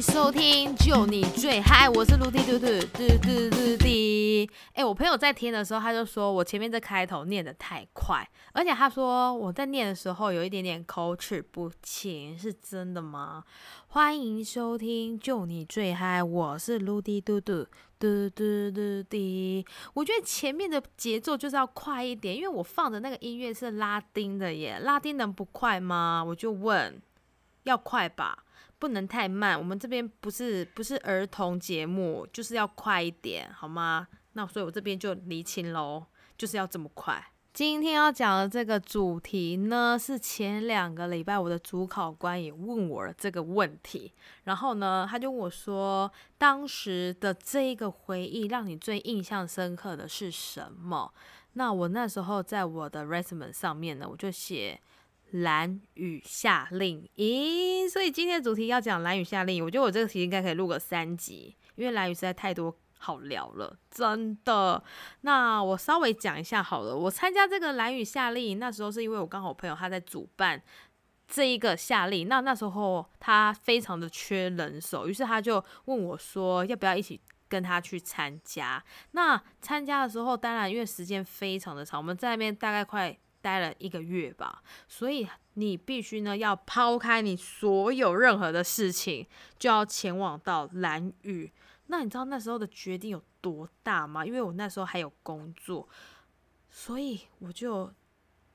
收听，就你最嗨，我是卢迪嘟嘟嘟嘟嘟滴。哎，我朋友在听的时候，他就说我前面这开头念的太快，而且他说我在念的时候有一点点口齿不清，是真的吗？欢迎收听，就你最嗨，我是卢迪嘟嘟嘟嘟嘟滴。我觉得前面的节奏就是要快一点，因为我放的那个音乐是拉丁的耶，拉丁能不快吗？我就问，要快吧。不能太慢，我们这边不是不是儿童节目，就是要快一点，好吗？那所以我这边就离清喽，就是要这么快。今天要讲的这个主题呢，是前两个礼拜我的主考官也问我了这个问题，然后呢，他就问我说，当时的这一个回忆让你最印象深刻的是什么？那我那时候在我的 resume 上面呢，我就写。蓝雨夏令营，所以今天的主题要讲蓝雨夏令营。我觉得我这个题应该可以录个三集，因为蓝雨实在太多好聊了，真的。那我稍微讲一下好了。我参加这个蓝雨夏令营，那时候是因为我刚好朋友他在主办这一个夏令，那那时候他非常的缺人手，于是他就问我说要不要一起跟他去参加。那参加的时候，当然因为时间非常的长，我们在那边大概快。待了一个月吧，所以你必须呢要抛开你所有任何的事情，就要前往到蓝屿。那你知道那时候的决定有多大吗？因为我那时候还有工作，所以我就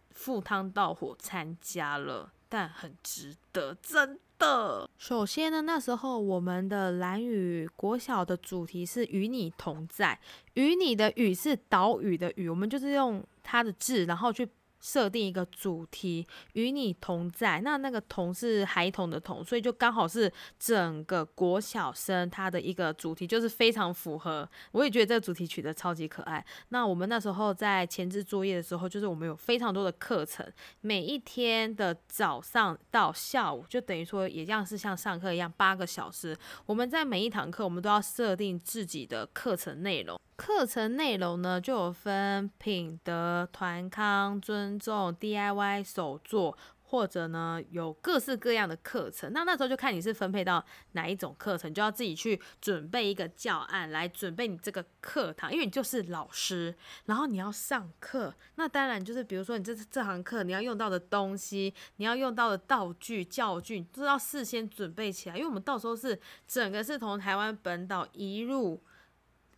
赴汤蹈火参加了，但很值得，真的。首先呢，那时候我们的蓝屿国小的主题是与你同在，与你的屿是岛屿的屿，我们就是用它的字，然后去。设定一个主题，与你同在。那那个“同”是孩童的“童”，所以就刚好是整个国小生他的一个主题，就是非常符合。我也觉得这个主题取得超级可爱。那我们那时候在前置作业的时候，就是我们有非常多的课程，每一天的早上到下午，就等于说也像是像上课一样八个小时。我们在每一堂课，我们都要设定自己的课程内容。课程内容呢，就有分品德、团康、尊重、DIY、手作，或者呢有各式各样的课程。那那时候就看你是分配到哪一种课程，就要自己去准备一个教案来准备你这个课堂，因为你就是老师，然后你要上课。那当然就是比如说你这这堂课你要用到的东西，你要用到的道具、教具，都要事先准备起来，因为我们到时候是整个是从台湾本岛一入。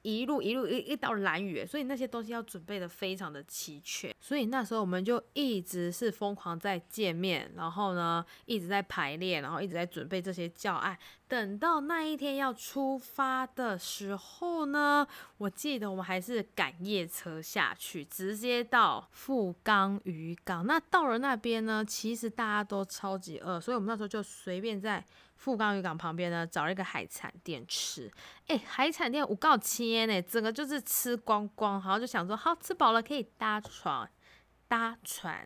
一路一路一一到蓝雨，所以那些东西要准备的非常的齐全，所以那时候我们就一直是疯狂在见面，然后呢一直在排练，然后一直在准备这些教案。等到那一天要出发的时候呢，我记得我们还是赶夜车下去，直接到富冈渔港。那到了那边呢，其实大家都超级饿，所以我们那时候就随便在富冈渔港旁边呢找了一个海产店吃。哎，海产店五告千呢，整个就是吃光光，然后就想说，好吃饱了可以搭船，搭船。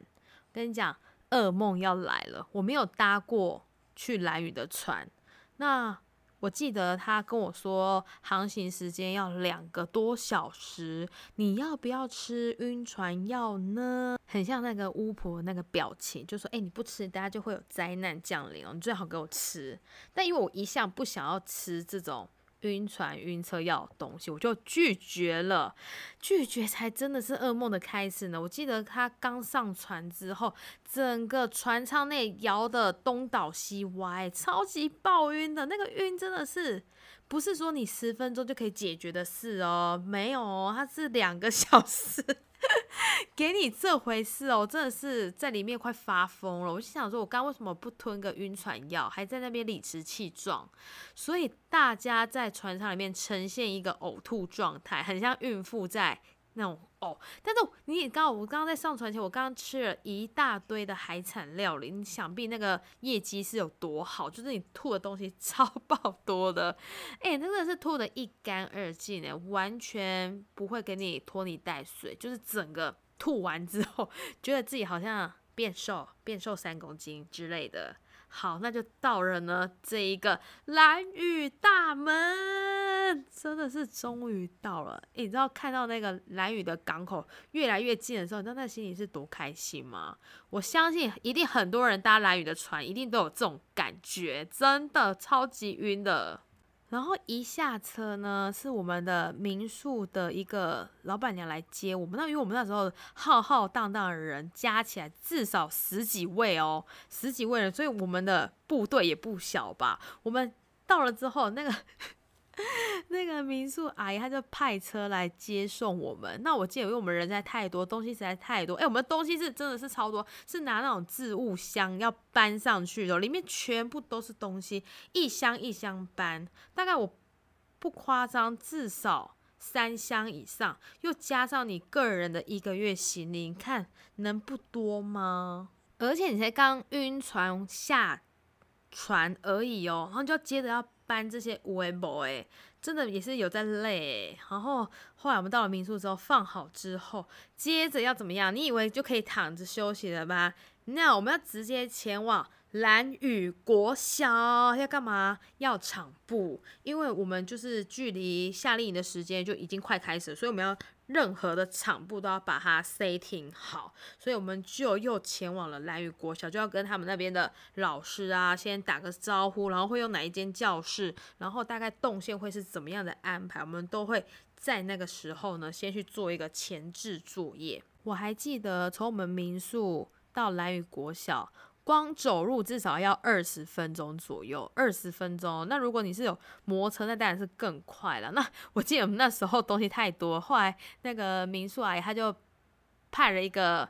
跟你讲，噩梦要来了，我没有搭过去蓝屿的船。那我记得他跟我说，航行时间要两个多小时，你要不要吃晕船药呢？很像那个巫婆那个表情，就说：“哎，你不吃，大家就会有灾难降临哦，你最好给我吃。”但因为我一向不想要吃这种。晕船、晕车要东西，我就拒绝了。拒绝才真的是噩梦的开始呢。我记得他刚上船之后，整个船舱内摇的东倒西歪，超级暴晕的。那个晕真的是不是说你十分钟就可以解决的事哦？没有哦，它是两个小时。给你这回事哦，真的是在里面快发疯了。我就想说，我刚为什么不吞个晕船药，还在那边理直气壮？所以大家在船舱里面呈现一个呕吐状态，很像孕妇在。那种哦，但是你也刚，我刚刚在上传前，我刚刚吃了一大堆的海产料理，你想必那个业绩是有多好，就是你吐的东西 超爆多的，哎，真的是吐的一干二净哎，完全不会给你拖泥带水，就是整个吐完之后，觉得自己好像变瘦，变瘦三公斤之类的。好，那就到了呢这一个蓝雨大门，真的是终于到了。你知道看到那个蓝屿的港口越来越近的时候，你知道那心里是多开心吗？我相信一定很多人搭蓝屿的船，一定都有这种感觉，真的超级晕的。然后一下车呢，是我们的民宿的一个老板娘来接我们。那因为我们那时候浩浩荡荡的人加起来至少十几位哦，十几位人，所以我们的部队也不小吧。我们到了之后，那个。那个民宿阿姨，她就派车来接送我们。那我记得，因为我们人实在太多，东西实在太多。哎，我们东西是真的是超多，是拿那种置物箱要搬上去的，里面全部都是东西，一箱一箱搬。大概我不夸张，至少三箱以上，又加上你个人的一个月行李，你看能不多吗？而且你才刚晕船下船而已哦，然后就接着要。搬这些无 b 哎，真的也是有在累。然后后来我们到了民宿之后，放好之后，接着要怎么样？你以为就可以躺着休息了吗？那我们要直接前往蓝雨国小，要干嘛？要场布，因为我们就是距离夏令营的时间就已经快开始，所以我们要。任何的场部都要把它 setting 好，所以我们就又前往了蓝屿国小，就要跟他们那边的老师啊先打个招呼，然后会用哪一间教室，然后大概动线会是怎么样的安排，我们都会在那个时候呢先去做一个前置作业。我还记得从我们民宿到蓝屿国小。光走路至少要二十分钟左右，二十分钟。那如果你是有摩托车，那当然是更快了。那 我记得我们那时候东西太多，后来那个民宿阿姨他就派了一个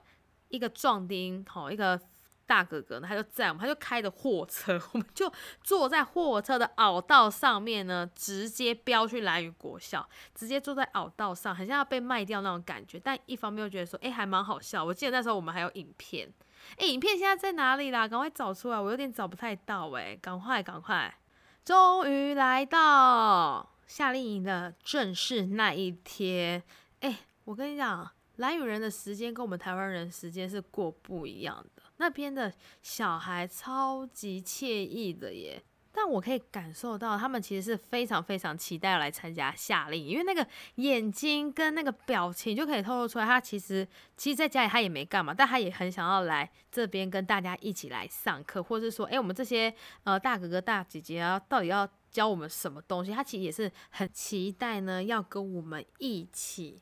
一个壮丁，吼，一个大哥哥，他就载我们，他就开着货车，我们就坐在货车的凹道上面呢，直接飙去蓝屿国校，直接坐在凹道上，很像要被卖掉那种感觉。但一方面又觉得说，哎，还蛮好笑。我记得那时候我们还有影片。哎，影片现在在哪里啦？赶快找出来，我有点找不太到哎，赶快赶快！终于来到夏令营的正式那一天。哎，我跟你讲，蓝屿人的时间跟我们台湾人时间是过不一样的。那边的小孩超级惬意的耶。但我可以感受到，他们其实是非常非常期待来参加夏令营，因为那个眼睛跟那个表情就可以透露出来，他其实其实在家里他也没干嘛，但他也很想要来这边跟大家一起来上课，或者是说，哎，我们这些呃大哥哥大姐姐啊，到底要教我们什么东西？他其实也是很期待呢，要跟我们一起。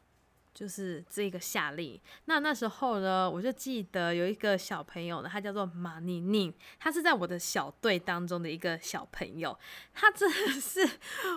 就是这个夏令，那那时候呢，我就记得有一个小朋友呢，他叫做马宁宁，他是在我的小队当中的一个小朋友，他真的是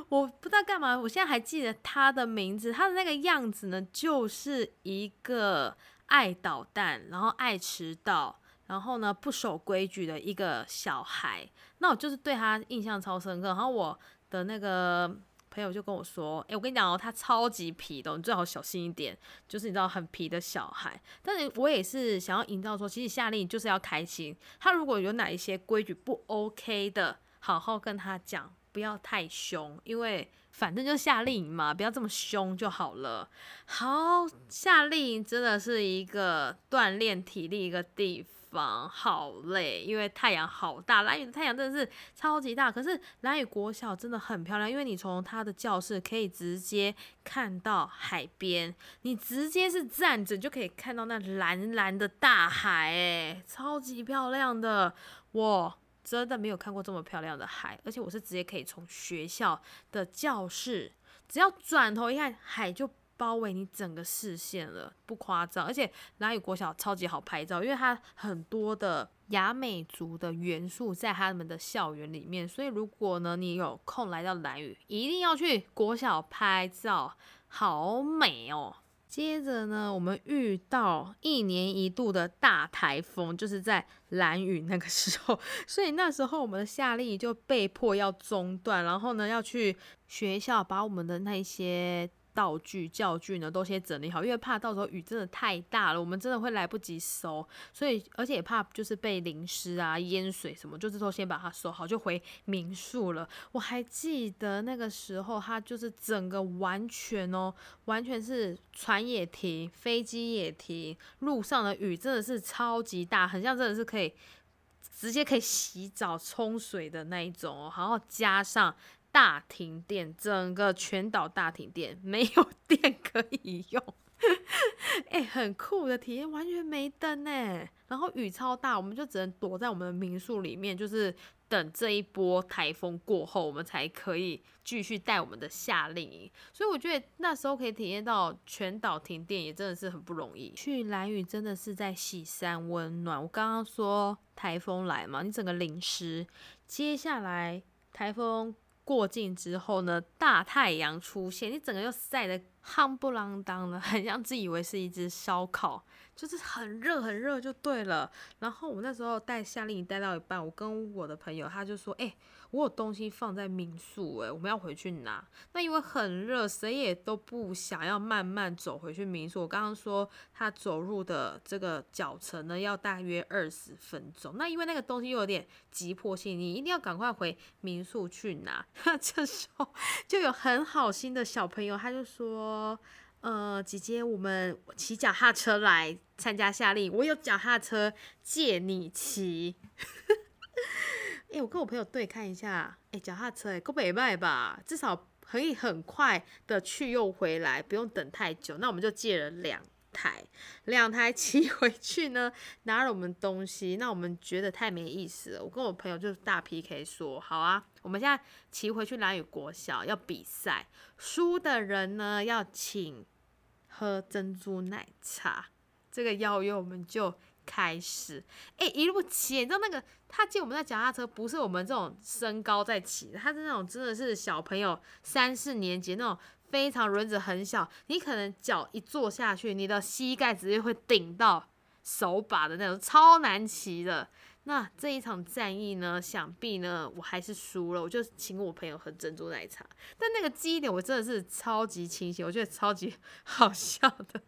我不知道干嘛，我现在还记得他的名字，他的那个样子呢，就是一个爱捣蛋，然后爱迟到，然后呢不守规矩的一个小孩，那我就是对他印象超深刻，然后我的那个。朋友就跟我说：“哎，我跟你讲哦，他超级皮的，你最好小心一点。就是你知道很皮的小孩，但是我也是想要营造说，其实夏令营就是要开心。他如果有哪一些规矩不 OK 的，好好跟他讲，不要太凶，因为反正就夏令营嘛，不要这么凶就好了。好，夏令营真的是一个锻炼体力一个地方。”方好累，因为太阳好大，蓝屿的太阳真的是超级大。可是蓝屿国小真的很漂亮，因为你从他的教室可以直接看到海边，你直接是站着就可以看到那蓝蓝的大海，哎，超级漂亮的。我真的没有看过这么漂亮的海，而且我是直接可以从学校的教室，只要转头一看，海就。包围你整个视线了，不夸张。而且蓝屿国小超级好拍照，因为它很多的雅美族的元素在他们的校园里面，所以如果呢你有空来到蓝屿，一定要去国小拍照，好美哦。接着呢，我们遇到一年一度的大台风，就是在蓝屿那个时候，所以那时候我们的夏令营就被迫要中断，然后呢要去学校把我们的那些。道具、教具呢，都先整理好，因为怕到时候雨真的太大了，我们真的会来不及收，所以而且也怕就是被淋湿啊、淹水什么，就是都先把它收好，就回民宿了。我还记得那个时候，它就是整个完全哦，完全是船也停，飞机也停，路上的雨真的是超级大，很像真的是可以直接可以洗澡冲水的那一种哦，然后加上大停电，整个全岛大停电，没有电可以用。哎，很酷的体验，完全没灯呢。然后雨超大，我们就只能躲在我们的民宿里面，就是等这一波台风过后，我们才可以继续带我们的夏令营。所以我觉得那时候可以体验到全岛停电，也真的是很不容易。去蓝屿真的是在喜山温暖。我刚刚说台风来嘛，你整个淋湿，接下来台风。过境之后呢，大太阳出现，你整个又晒的夯不啷当的，很像自以为是一只烧烤，就是很热很热就对了。然后我那时候带夏令营带到一半，我跟我的朋友他就说：“哎。”我有东西放在民宿，诶，我们要回去拿。那因为很热，谁也都不想要慢慢走回去民宿。我刚刚说他走路的这个脚程呢，要大约二十分钟。那因为那个东西又有点急迫性，你一定要赶快回民宿去拿。这时候就有很好心的小朋友，他就说：“说呃，姐姐，我们骑脚踏车来参加夏令，我有脚踏车借你骑。”哎，我跟我朋友对看一下，哎，脚踏车，哎，够北卖吧？至少可以很快的去又回来，不用等太久。那我们就借了两台，两台骑回去呢，拿了我们东西。那我们觉得太没意思了。我跟我朋友就大 PK 说，好啊，我们现在骑回去蓝雨国小要比赛，输的人呢要请喝珍珠奶茶。这个邀约我们就。开始，哎，一路骑，你知道那个他借我们的脚踏车，不是我们这种身高在骑，他是那种真的是小朋友三四年级那种非常轮子很小，你可能脚一坐下去，你的膝盖直接会顶到手把的那种，超难骑的。那这一场战役呢，想必呢我还是输了，我就请我朋友喝珍珠奶茶，但那个记忆点我真的是超级清晰，我觉得超级 好笑的。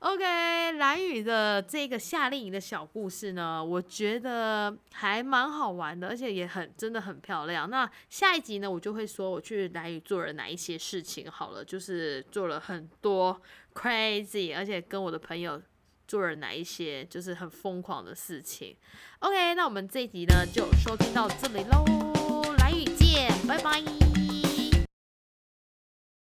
OK，蓝雨的这个夏令营的小故事呢，我觉得还蛮好玩的，而且也很真的很漂亮。那下一集呢，我就会说我去蓝雨做了哪一些事情。好了，就是做了很多 crazy，而且跟我的朋友做了哪一些就是很疯狂的事情。OK，那我们这一集呢就收听到这里喽。蓝宇见，拜拜